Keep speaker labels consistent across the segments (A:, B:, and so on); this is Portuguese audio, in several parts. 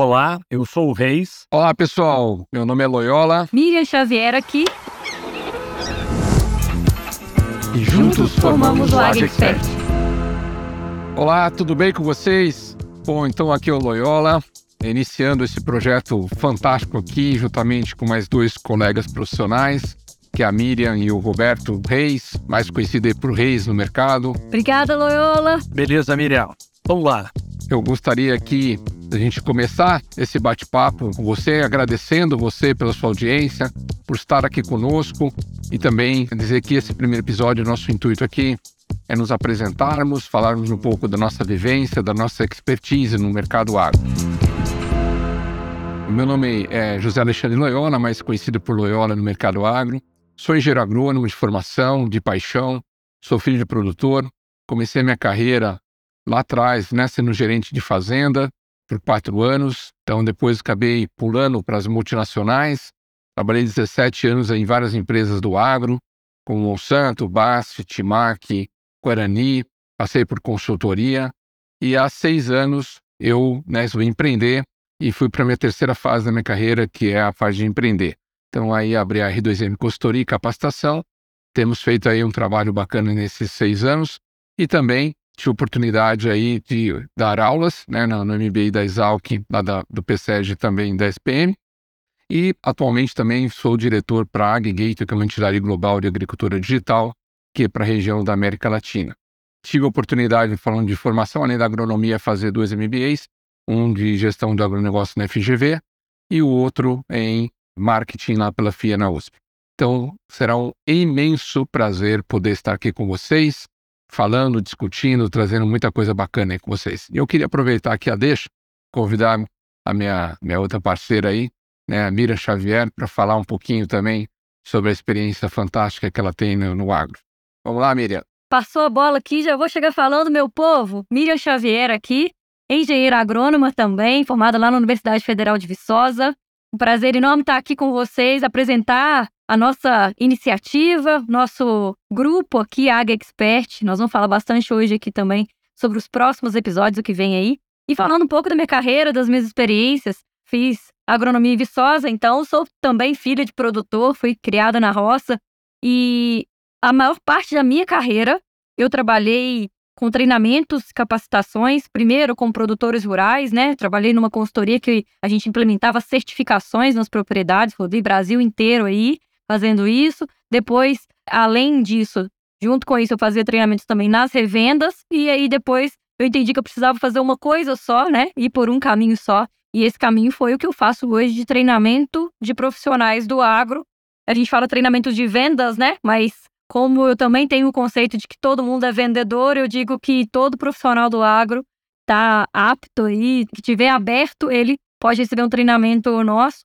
A: Olá, eu sou o Reis.
B: Olá, pessoal. Meu nome é Loyola.
C: Miriam Xavier aqui.
B: E juntos formamos o Ag
C: Expert.
B: Olá, tudo bem com vocês? Bom, então aqui é o Loyola, iniciando esse projeto fantástico aqui, juntamente com mais dois colegas profissionais, que é a Miriam e o Roberto Reis, mais conhecido aí por Reis no mercado.
C: Obrigada, Loyola.
A: Beleza, Miriam. Vamos lá.
B: Eu gostaria aqui a gente começar esse bate-papo com você, agradecendo você pela sua audiência, por estar aqui conosco e também dizer que esse primeiro episódio, nosso intuito aqui é nos apresentarmos, falarmos um pouco da nossa vivência, da nossa expertise no mercado agro. Meu nome é José Alexandre Loyola, mais conhecido por Loyola no mercado agro. Sou engenheiro agrônomo de formação, de paixão, sou filho de produtor. Comecei minha carreira lá atrás, né, sendo gerente de fazenda por quatro anos. Então, depois acabei pulando para as multinacionais. Trabalhei 17 anos em várias empresas do agro, como Monsanto, BASF, Timac, Guarani. Passei por consultoria. E há seis anos eu né, empreender e fui para a minha terceira fase da minha carreira, que é a fase de empreender. Então, aí abri a R2M Consultoria e Capacitação. Temos feito aí um trabalho bacana nesses seis anos e também tive oportunidade aí de dar aulas né, no MBA da Exalc, lá da, do PSEG também da SPM. E atualmente também sou diretor para a AgGate, que é uma entidade global de agricultura digital, que é para a região da América Latina. Tive a oportunidade, falando de formação, além da agronomia, fazer dois MBAs, um de gestão do agronegócio na FGV e o outro em marketing lá pela FIA na USP. Então, será um imenso prazer poder estar aqui com vocês, falando, discutindo, trazendo muita coisa bacana aí com vocês. E eu queria aproveitar aqui a deixa, convidar a minha, minha outra parceira aí, né, a Mira Xavier, para falar um pouquinho também sobre a experiência fantástica que ela tem no, no agro. Vamos lá, Miriam.
C: Passou a bola aqui, já vou chegar falando, meu povo. Miriam Xavier aqui, engenheira agrônoma também, formada lá na Universidade Federal de Viçosa. Um prazer enorme estar aqui com vocês, apresentar a nossa iniciativa, nosso grupo aqui, Ag Expert. Nós vamos falar bastante hoje aqui também sobre os próximos episódios, o que vem aí. E falando um pouco da minha carreira, das minhas experiências, fiz agronomia em Viçosa, então sou também filha de produtor, fui criada na roça. E a maior parte da minha carreira eu trabalhei com treinamentos, capacitações, primeiro com produtores rurais, né? Trabalhei numa consultoria que a gente implementava certificações nas propriedades, rodei Brasil inteiro aí fazendo isso. Depois, além disso, junto com isso, eu fazia treinamentos também nas revendas, e aí depois eu entendi que eu precisava fazer uma coisa só, né? Ir por um caminho só. E esse caminho foi o que eu faço hoje de treinamento de profissionais do agro. A gente fala treinamento de vendas, né? Mas como eu também tenho o conceito de que todo mundo é vendedor, eu digo que todo profissional do agro está apto aí, que tiver aberto, ele pode receber um treinamento nosso.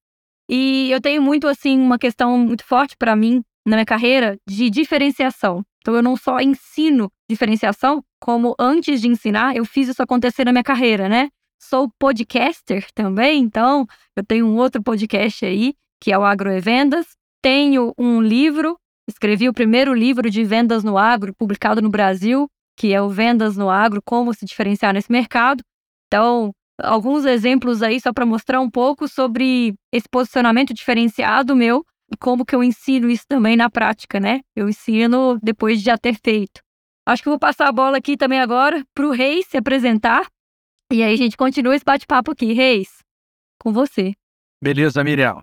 C: E eu tenho muito assim uma questão muito forte para mim na minha carreira de diferenciação. Então eu não só ensino diferenciação, como antes de ensinar, eu fiz isso acontecer na minha carreira, né? Sou podcaster também, então eu tenho um outro podcast aí, que é o Agroevendas. Tenho um livro Escrevi o primeiro livro de vendas no agro, publicado no Brasil, que é o Vendas no Agro: Como se diferenciar nesse mercado. Então, alguns exemplos aí só para mostrar um pouco sobre esse posicionamento diferenciado meu e como que eu ensino isso também na prática, né? Eu ensino depois de já ter feito. Acho que vou passar a bola aqui também agora para o Reis se apresentar. E aí a gente continua esse bate-papo aqui. Reis, com você.
A: Beleza, Miriam.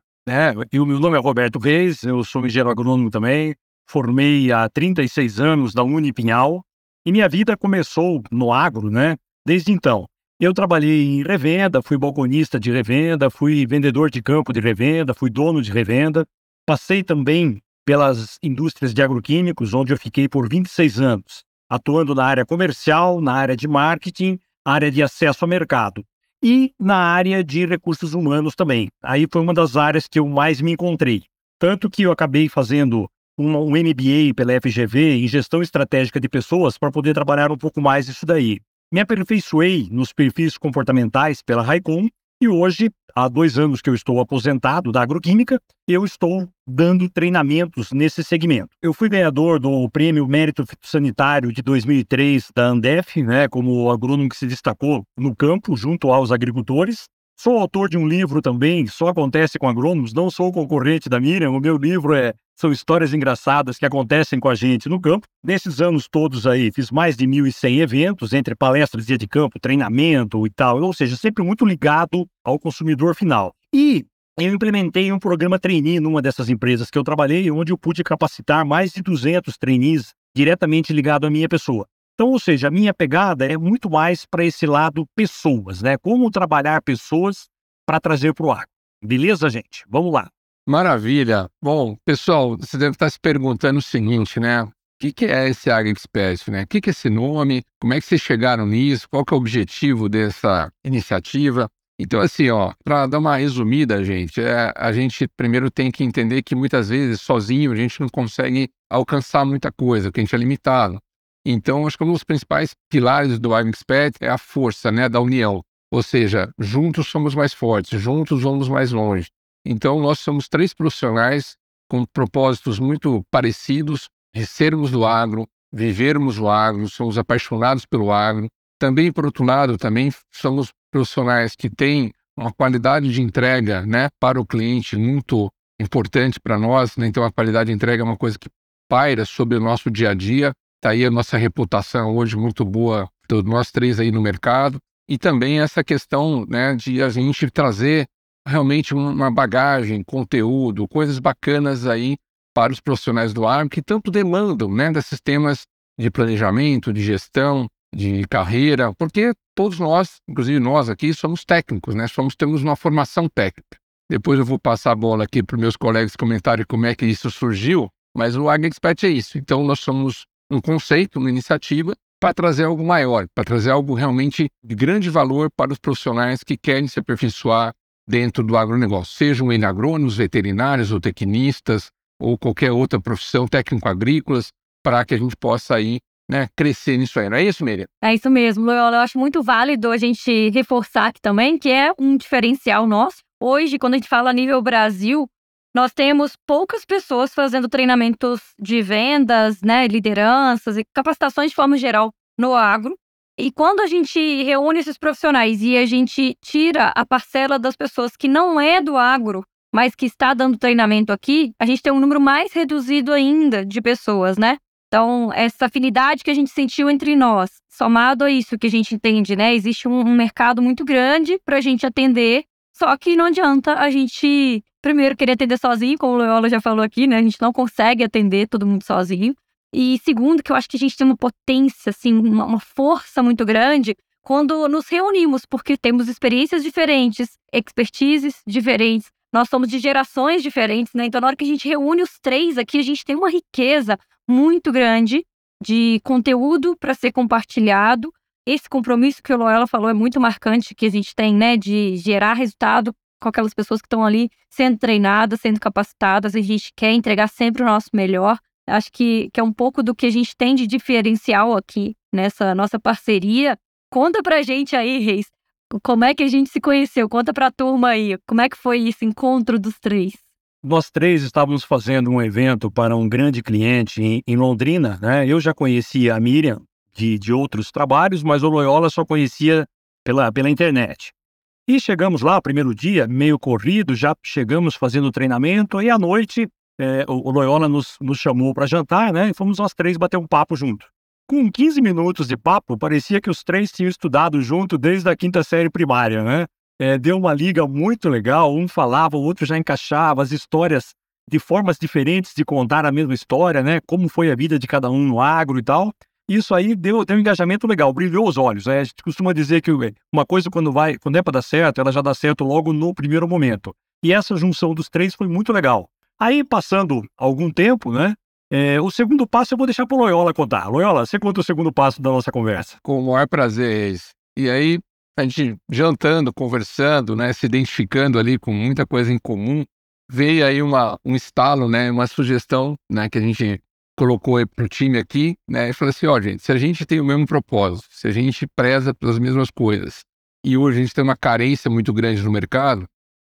A: E o meu nome é Roberto Reis, eu sou engenheiro agrônomo também, formei há 36 anos da Unipinhal e minha vida começou no agro, né? Desde então. Eu trabalhei em revenda, fui balconista de revenda, fui vendedor de campo de revenda, fui dono de revenda. Passei também pelas indústrias de agroquímicos, onde eu fiquei por 26 anos, atuando na área comercial, na área de marketing, área de acesso ao mercado e na área de recursos humanos também. Aí foi uma das áreas que eu mais me encontrei. Tanto que eu acabei fazendo um, MBA pela FGV em gestão estratégica de pessoas para poder trabalhar um pouco mais isso daí. Me aperfeiçoei nos perfis comportamentais pela Raicon e hoje, há dois anos que eu estou aposentado da agroquímica, eu estou dando treinamentos nesse segmento. Eu fui ganhador do Prêmio Mérito Fitossanitário de 2003 da Andef, né, como agrônomo que se destacou no campo junto aos agricultores. Sou autor de um livro também, só acontece com agrônomos, não sou concorrente da Miriam. O meu livro é são histórias engraçadas que acontecem com a gente no campo. Nesses anos todos aí, fiz mais de 1.100 eventos, entre palestras, dia de campo, treinamento e tal, ou seja, sempre muito ligado ao consumidor final. E eu implementei um programa trainee numa dessas empresas que eu trabalhei, onde eu pude capacitar mais de 200 trainees diretamente ligado à minha pessoa. Então, ou seja, a minha pegada é muito mais para esse lado pessoas, né? Como trabalhar pessoas para trazer para o ar. Beleza, gente? Vamos lá.
B: Maravilha. Bom, pessoal, você deve estar se perguntando o seguinte, né? O que, é esse AgriExpress, né? O que, que é esse nome? Como é que vocês chegaram nisso? Qual que é o objetivo dessa iniciativa? Então, assim, ó, para dar uma resumida, gente, é, a gente primeiro tem que entender que muitas vezes, sozinho, a gente não consegue alcançar muita coisa, porque a gente é limitado. Então, acho que um dos principais pilares do AgriExpert é a força né, da união. Ou seja, juntos somos mais fortes, juntos vamos mais longe. Então, nós somos três profissionais com propósitos muito parecidos de sermos do agro, vivermos o agro, somos apaixonados pelo agro. Também, por outro lado, também somos profissionais que têm uma qualidade de entrega né, para o cliente muito importante para nós. Né? Então, a qualidade de entrega é uma coisa que paira sobre o nosso dia a dia. Está aí a nossa reputação hoje muito boa, nós três aí no mercado. E também essa questão né, de a gente trazer realmente uma bagagem, conteúdo, coisas bacanas aí para os profissionais do ar que tanto demandam né, desses temas de planejamento, de gestão, de carreira, porque todos nós, inclusive nós aqui, somos técnicos, né? Somos, temos uma formação técnica. Depois eu vou passar a bola aqui para os meus colegas comentarem como é que isso surgiu, mas o AgriExpert é isso. Então, nós somos um conceito, uma iniciativa para trazer algo maior, para trazer algo realmente de grande valor para os profissionais que querem se aperfeiçoar dentro do agronegócio, sejam eles agrônomos, veterinários ou tecnistas, ou qualquer outra profissão, técnico-agrícolas, para que a gente possa aí né, crescer nisso aí. Não é isso, Miriam?
C: É isso mesmo, Loyola. Eu acho muito válido a gente reforçar aqui também que é um diferencial nosso. Hoje, quando a gente fala a nível Brasil, nós temos poucas pessoas fazendo treinamentos de vendas, né, lideranças e capacitações de forma geral no agro. E quando a gente reúne esses profissionais e a gente tira a parcela das pessoas que não é do agro, mas que está dando treinamento aqui, a gente tem um número mais reduzido ainda de pessoas, né? Então, essa afinidade que a gente sentiu entre nós, somado a isso que a gente entende, né? Existe um, um mercado muito grande para a gente atender, só que não adianta a gente primeiro, querer atender sozinho, como o Loyola já falou aqui, né? A gente não consegue atender todo mundo sozinho. E segundo, que eu acho que a gente tem uma potência, assim, uma, uma força muito grande quando nos reunimos, porque temos experiências diferentes, expertises diferentes, nós somos de gerações diferentes, né? Então, na hora que a gente reúne os três aqui, a gente tem uma riqueza muito grande de conteúdo para ser compartilhado. Esse compromisso que o Loyola falou é muito marcante que a gente tem, né, de gerar resultado com aquelas pessoas que estão ali sendo treinadas, sendo capacitadas, a gente quer entregar sempre o nosso melhor. Acho que, que é um pouco do que a gente tem de diferencial aqui nessa nossa parceria. Conta pra gente aí, Reis, como é que a gente se conheceu? Conta pra turma aí, como é que foi esse encontro dos três?
A: Nós três estávamos fazendo um evento para um grande cliente em, em Londrina, né? Eu já conhecia a Miriam de, de outros trabalhos, mas o Loyola só conhecia pela, pela internet. E chegamos lá, primeiro dia, meio corrido, já chegamos fazendo treinamento, e à noite é, o, Loyola nos, nos chamou para jantar, né? E fomos nós três bater um papo junto. Com 15 minutos de papo, parecia que os três tinham estudado junto desde a quinta série primária, né? É, deu uma liga muito legal, um falava, o outro já encaixava as histórias de formas diferentes de contar a mesma história, né? Como foi a vida de cada um no agro e tal. Isso aí deu, deu um engajamento legal, brilhou os olhos. Né? A gente costuma dizer que uma coisa, quando vai, quando é para dar certo, ela já dá certo logo no primeiro momento. E essa junção dos três foi muito legal. Aí, passando algum tempo, né? É, o segundo passo eu vou deixar para o Loyola contar. Loyola, você conta o segundo passo da nossa conversa.
B: Com o maior prazer, E aí, a gente jantando, conversando, né, se identificando ali com muita coisa em comum, veio aí uma, um estalo, né, uma sugestão, né, que a gente colocou para o time aqui, né, e falou assim, ó, oh, gente, se a gente tem o mesmo propósito, se a gente preza pelas mesmas coisas, e hoje a gente tem uma carência muito grande no mercado,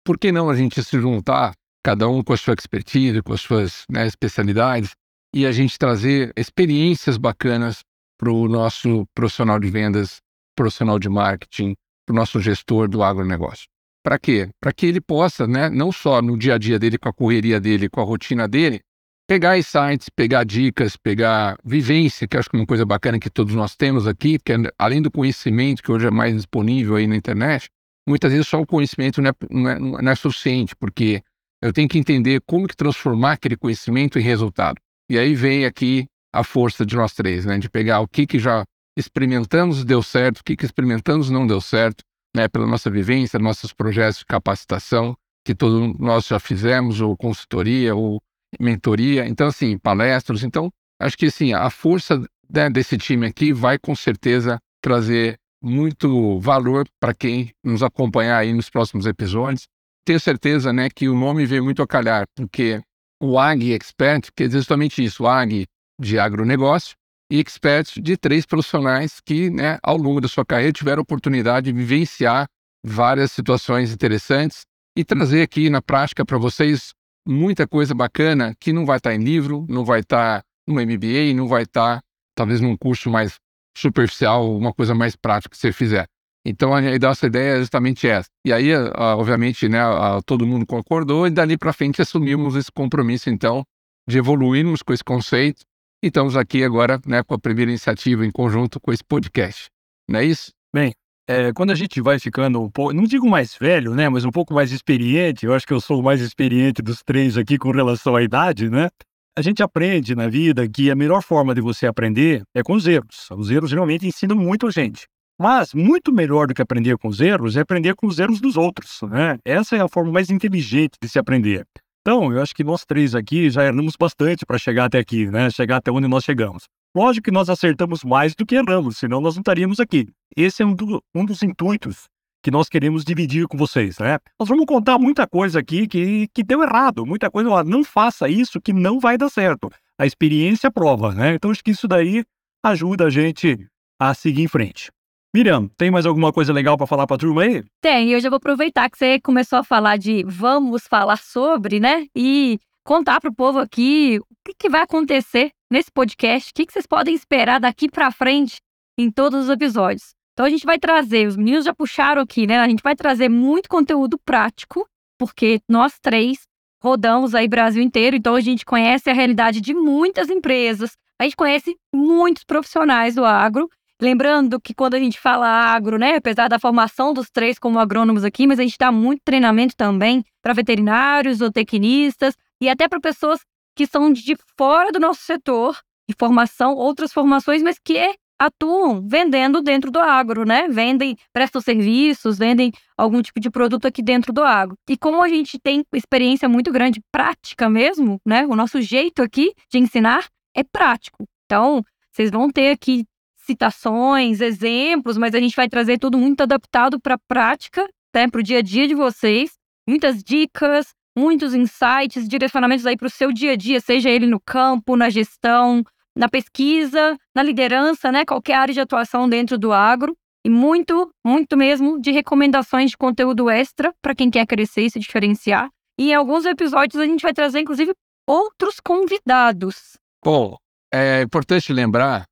B: por que não a gente se juntar, cada um com a sua expertise, com as suas né, especialidades, e a gente trazer experiências bacanas para o nosso profissional de vendas, profissional de marketing, para o nosso gestor do agronegócio. Para quê? Para que ele possa, né, não só no dia a dia dele, com a correria dele, com a rotina dele, pegar insights, pegar dicas, pegar vivência, que acho que é uma coisa bacana que todos nós temos aqui, que é, além do conhecimento que hoje é mais disponível aí na internet, muitas vezes só o conhecimento não é, não é, não é suficiente, porque eu tenho que entender como que transformar aquele conhecimento em resultado. E aí vem aqui a força de nós três, né? De pegar o que, que já experimentamos deu certo, o que, que experimentamos não deu certo, né? Pela nossa vivência, nossos projetos de capacitação, que todos nós já fizemos, ou consultoria, ou mentoria. Então, assim, palestras. Então, acho que, assim, a força né, desse time aqui vai, com certeza, trazer muito valor para quem nos acompanhar aí nos próximos episódios tenho certeza né, que o nome veio muito a calhar, porque o AG Expert quer dizer justamente isso, o AG de agronegócio e Expert de três profissionais que, né, ao longo da sua carreira, tiveram a oportunidade de vivenciar várias situações interessantes e trazer aqui na prática para vocês muita coisa bacana que não vai estar em livro, não vai estar no MBA, não vai estar talvez num curso mais superficial, uma coisa mais prática que você fizer. Então a, nossa ideia é justamente essa. E aí, obviamente, né, todo mundo concordou e dali para frente assumimos esse compromisso, então, de evoluirmos com esse conceito. E estamos aqui agora né, com a primeira iniciativa em conjunto com esse podcast. Não é isso?
A: Bem, é, quando a gente vai ficando um pouco, não digo mais velho, né, mas um pouco mais experiente, eu acho que eu sou o mais experiente dos três aqui com relação à idade, né? A gente aprende na vida que a melhor forma de você aprender é com os erros. Os erros geralmente ensinam muito a gente. Mas muito melhor do que aprender com os erros é aprender com os erros dos outros. Né? Essa é a forma mais inteligente de se aprender. Então, eu acho que nós três aqui já erramos bastante para chegar até aqui, né? chegar até onde nós chegamos. Lógico que nós acertamos mais do que erramos, senão nós não estaríamos aqui. Esse é um, do, um dos intuitos que nós queremos dividir com vocês, né? Nós vamos contar muita coisa aqui que, que deu errado, muita coisa, ó, não faça isso que não vai dar certo. A experiência prova, né? Então acho que isso daí ajuda a gente a seguir em frente. Miriam, tem mais alguma coisa legal para falar para a turma aí?
C: Tem, eu já vou aproveitar que você começou a falar de vamos falar sobre, né? E contar para o povo aqui o que, que, vai acontecer nesse podcast, o que, que vocês podem esperar daqui para frente em todos os episódios. Então a gente vai trazer, os meninos já puxaram aqui, né? A gente vai trazer muito conteúdo prático, porque nós três rodamos aí Brasil inteiro, então a gente conhece a realidade de muitas empresas, a gente conhece muitos profissionais do agro Lembrando que quando a gente fala agro, né, apesar da formação dos três como agrônomos aqui, mas a gente dá muito treinamento também para veterinários, zootecnistas e até para pessoas que são de fora do nosso setor de formação, outras formações, mas que atuam vendendo dentro do agro, né? Vendem, prestam serviços, vendem algum tipo de produto aqui dentro do agro. E como a gente tem experiência muito grande, prática mesmo, né? O nosso jeito aqui de ensinar é prático. Então, vocês vão ter aqui citações, exemplos, mas a gente vai trazer tudo muito adaptado para a prática, né, para o dia a dia de vocês. Muitas dicas, muitos insights, direcionamentos aí para o seu dia a dia, seja ele no campo, na gestão, na pesquisa, na liderança, né, qualquer área de atuação dentro do agro. E muito, muito mesmo de recomendações de conteúdo extra para quem quer crescer e se diferenciar. E em alguns episódios a gente vai trazer, inclusive, outros convidados.
B: Bom, é importante lembrar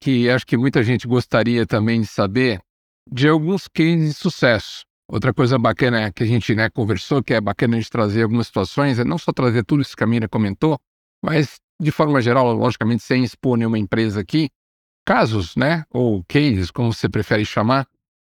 B: que acho que muita gente gostaria também de saber de alguns cases de sucesso. Outra coisa bacana que a gente né, conversou, que é bacana gente trazer algumas situações, é não só trazer tudo isso que a Mira comentou, mas de forma geral, logicamente, sem expor nenhuma empresa aqui, casos, né, ou cases, como você prefere chamar,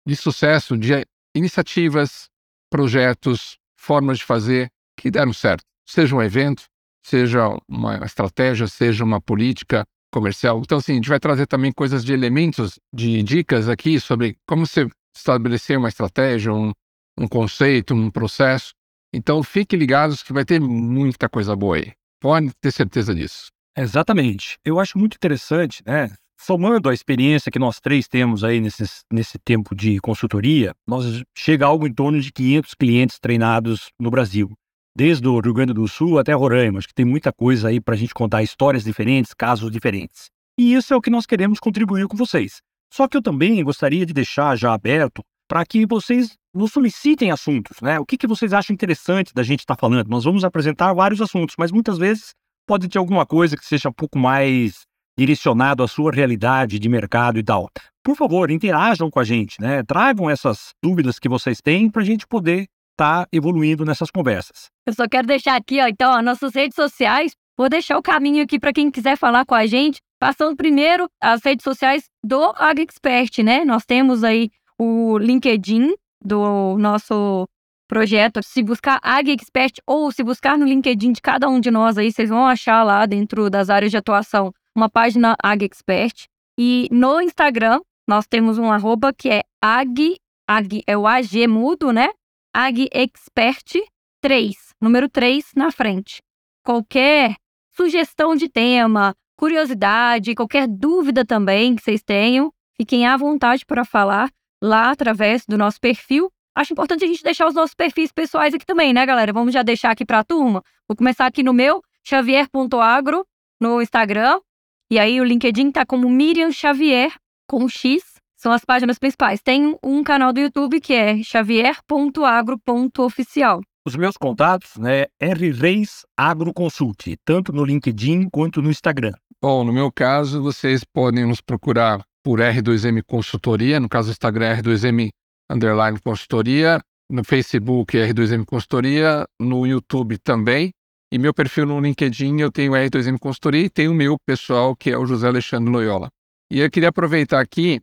B: de sucesso, de iniciativas, projetos, formas de fazer que deram certo. Seja um evento, seja uma estratégia, seja uma política, comercial. Então, assim, a gente vai trazer também coisas de elementos, de dicas aqui sobre como você estabelecer uma estratégia, um, um conceito, um processo. Então, fiquem ligados que vai ter muita coisa boa aí. Pode ter certeza disso.
A: Exatamente. Eu acho muito interessante, né? Somando a experiência que nós três temos aí nesse, nesse tempo de consultoria, nós chega a algo em torno de 500 clientes treinados no Brasil desde o Rio Grande do Sul até Roraima. Acho que tem muita coisa aí para a gente contar histórias diferentes, casos diferentes. E isso é o que nós queremos contribuir com vocês. Só que eu também gostaria de deixar já aberto para que vocês nos solicitem assuntos, né? O que, que vocês acham interessante da gente estar tá falando? Nós vamos apresentar vários assuntos, mas muitas vezes pode ter alguma coisa que seja um pouco mais direcionado à sua realidade de mercado e tal. Por favor, interajam com a gente, né? Tragam essas dúvidas que vocês têm para a gente poder estar tá evoluindo nessas conversas.
C: Eu só quero deixar aqui, ó, então, as nossas redes sociais. Vou deixar o caminho aqui para quem quiser falar com a gente. Passando primeiro as redes sociais do AgExpert, né? Nós temos aí o LinkedIn do nosso projeto. Se buscar AgExpert ou se buscar no LinkedIn de cada um de nós aí, vocês vão achar lá dentro das áreas de atuação uma página AgExpert. E no Instagram, nós temos um arroba que é ag, ag é o AG mudo, né? AgExpert 3, número 3 na frente. Qualquer sugestão de tema, curiosidade, qualquer dúvida também que vocês tenham, fiquem à vontade para falar lá através do nosso perfil. Acho importante a gente deixar os nossos perfis pessoais aqui também, né, galera? Vamos já deixar aqui para a turma. Vou começar aqui no meu, xavier.agro, no Instagram. E aí o LinkedIn tá como Miriam Xavier, com X. São as páginas principais. Tem um canal do YouTube que é xavier.agro.oficial.
A: Os meus contatos, né, R Reis Agroconsult, tanto no LinkedIn quanto no Instagram.
B: Bom, no meu caso, vocês podem nos procurar por R2M Consultoria, no caso do Instagram R2M Underline Consultoria, no Facebook R2M Consultoria, no YouTube também. E meu perfil no LinkedIn eu tenho R2M Consultoria e tenho o meu pessoal, que é o José Alexandre Loyola. E eu queria aproveitar aqui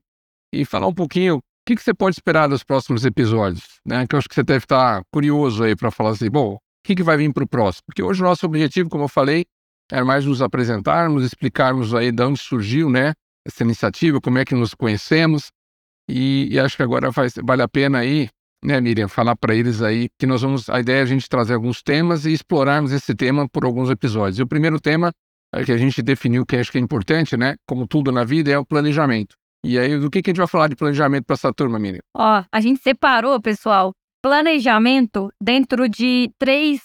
B: e falar um pouquinho o que, que você pode esperar dos próximos episódios, né? Que eu acho que você deve estar curioso aí para falar assim, bom, o que, que vai vir para o próximo? Porque hoje o nosso objetivo, como eu falei, é mais nos apresentarmos, explicarmos aí de onde surgiu, né, essa iniciativa, como é que nos conhecemos. E, e acho que agora faz, vale a pena aí, né, Miriam, falar para eles aí que nós vamos. A ideia é a gente trazer alguns temas e explorarmos esse tema por alguns episódios. E o primeiro tema é que a gente definiu que acho que é importante, né, como tudo na vida, é o planejamento. E aí, do que, que a gente vai falar de planejamento para essa turma, Miriam?
C: Ó, a gente separou, pessoal, planejamento dentro de três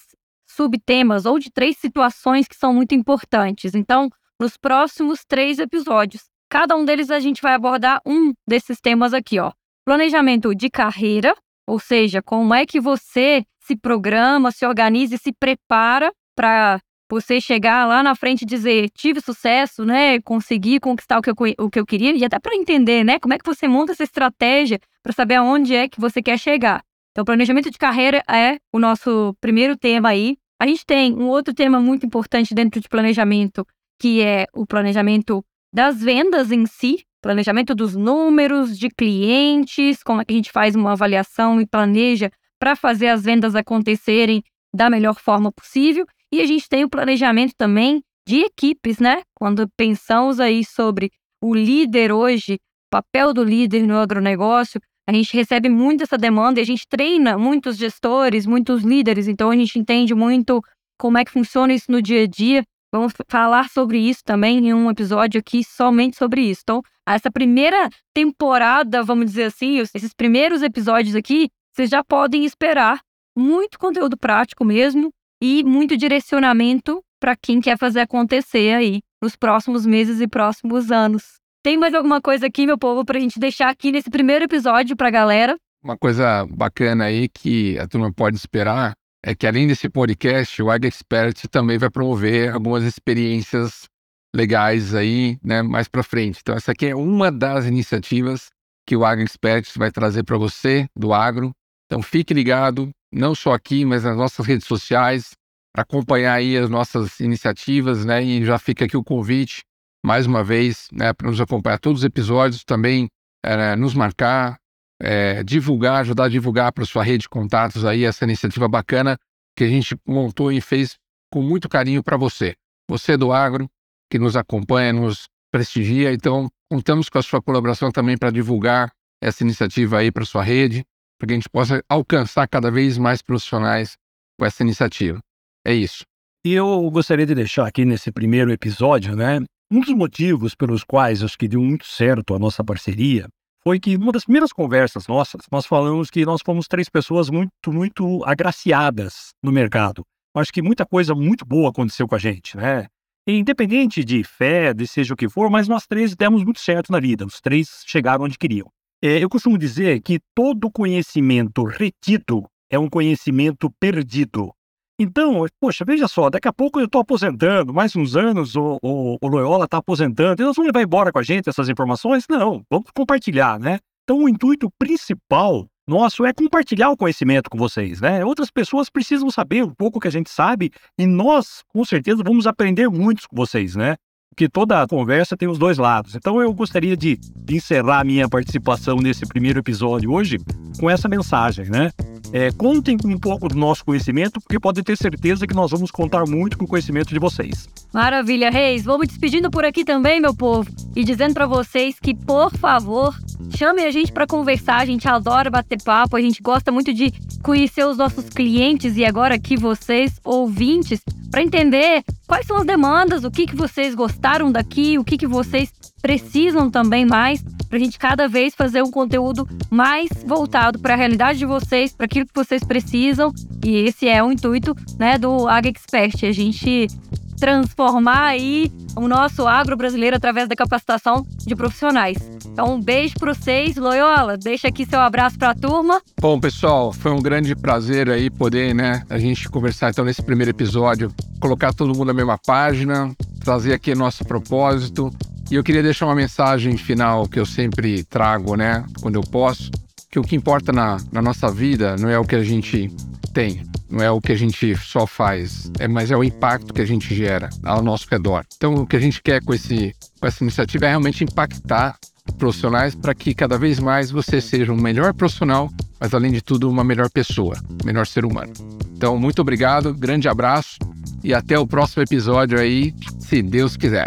C: subtemas ou de três situações que são muito importantes. Então, nos próximos três episódios, cada um deles a gente vai abordar um desses temas aqui, ó. Planejamento de carreira, ou seja, como é que você se programa, se organiza e se prepara para você chegar lá na frente e dizer tive sucesso, né? Consegui conquistar o que eu, o que eu queria e até para entender, né? Como é que você monta essa estratégia para saber aonde é que você quer chegar. Então, planejamento de carreira é o nosso primeiro tema aí. A gente tem um outro tema muito importante dentro de planejamento, que é o planejamento das vendas em si, planejamento dos números de clientes, como é que a gente faz uma avaliação e planeja para fazer as vendas acontecerem da melhor forma possível. E a gente tem o planejamento também de equipes, né? Quando pensamos aí sobre o líder hoje, papel do líder no agronegócio, a gente recebe muito essa demanda e a gente treina muitos gestores, muitos líderes, então a gente entende muito como é que funciona isso no dia a dia. Vamos falar sobre isso também em um episódio aqui somente sobre isso. Então, essa primeira temporada, vamos dizer assim, esses primeiros episódios aqui, vocês já podem esperar muito conteúdo prático mesmo e muito direcionamento para quem quer fazer acontecer aí nos próximos meses e próximos anos. Tem mais alguma coisa aqui, meu povo, para a gente deixar aqui nesse primeiro episódio para a galera?
B: Uma coisa bacana aí que a turma pode esperar é que além desse podcast, o Ag Expert também vai promover algumas experiências legais aí, né, mais para frente. Então essa aqui é uma das iniciativas que o Ag Expert vai trazer para você do agro. Então fique ligado, não só aqui, mas nas nossas redes sociais, para acompanhar aí as nossas iniciativas, né? E já fica aqui o convite mais uma vez, né, para nos acompanhar todos os episódios, também é, nos marcar, é, divulgar, ajudar a divulgar para sua rede de contatos aí essa iniciativa bacana que a gente montou e fez com muito carinho para você. Você do agro, que nos acompanha, nos prestigia, então contamos com a sua colaboração também para divulgar essa iniciativa aí para sua rede, para que a gente possa alcançar cada vez mais profissionais com essa iniciativa. É isso.
A: E eu gostaria de deixar aqui nesse primeiro episódio, né, um dos motivos pelos quais acho que deu muito certo a nossa parceria foi que numa das primeiras conversas nossas, nós falamos que nós fomos três pessoas muito, muito agraciadas no mercado. Acho que muita coisa muito boa aconteceu com a gente, né? Independente de fé, de seja o que for, mas nós três demos muito certo na vida. Os três chegaram onde queriam. É, eu costumo dizer que todo conhecimento retido é um conhecimento perdido. Então, poxa, veja só, daqui a pouco eu estou aposentando, mais uns anos o, o, o Loyola está aposentando, e vamos levar embora com a gente essas informações? Não, vamos compartilhar, né? Então, o intuito principal nosso é compartilhar o conhecimento com vocês, né? Outras pessoas precisam saber um pouco que a gente sabe e nós, com certeza, vamos aprender muito com vocês, né? Porque toda conversa tem os dois lados. Então eu gostaria de, encerrar minha participação nesse primeiro episódio hoje com essa mensagem, né? É, contem um pouco do nosso conhecimento, porque podem ter certeza que nós vamos contar muito com o conhecimento de vocês.
C: Maravilha, Reis. Vamos despedindo por aqui também, meu povo, e dizendo para vocês que, por favor, chamem a gente para conversar. A gente adora bater papo, a gente gosta muito de conhecer os nossos clientes e agora aqui vocês, ouvintes, para entender quais são as demandas, o que, que vocês gostaram daqui, o que, que vocês precisam também mais, para a gente cada vez fazer um conteúdo mais voltado para a realidade de vocês, para aquilo que vocês precisam. E esse é o intuito né, do Ag Expert, a gente transformar aí o nosso agro brasileiro através da capacitação de profissionais. Então, um beijo para vocês. Loyola, deixa aqui seu abraço para a turma.
B: Bom, pessoal, foi um grande prazer aí poder, né, a gente conversar então nesse primeiro episódio, colocar todo mundo na mesma página, trazer aqui nosso propósito. E eu queria deixar uma mensagem final que eu sempre trago, né, quando eu posso, que o que importa na, na nossa vida não é o que a gente tem, não é o que a gente só faz, é, mas é o impacto que a gente gera ao nosso redor. Então, o que a gente quer com, esse, com essa iniciativa é realmente impactar profissionais para que cada vez mais você seja um melhor profissional, mas além de tudo, uma melhor pessoa, melhor ser humano. Então, muito obrigado, grande abraço e até o próximo episódio aí, se Deus quiser.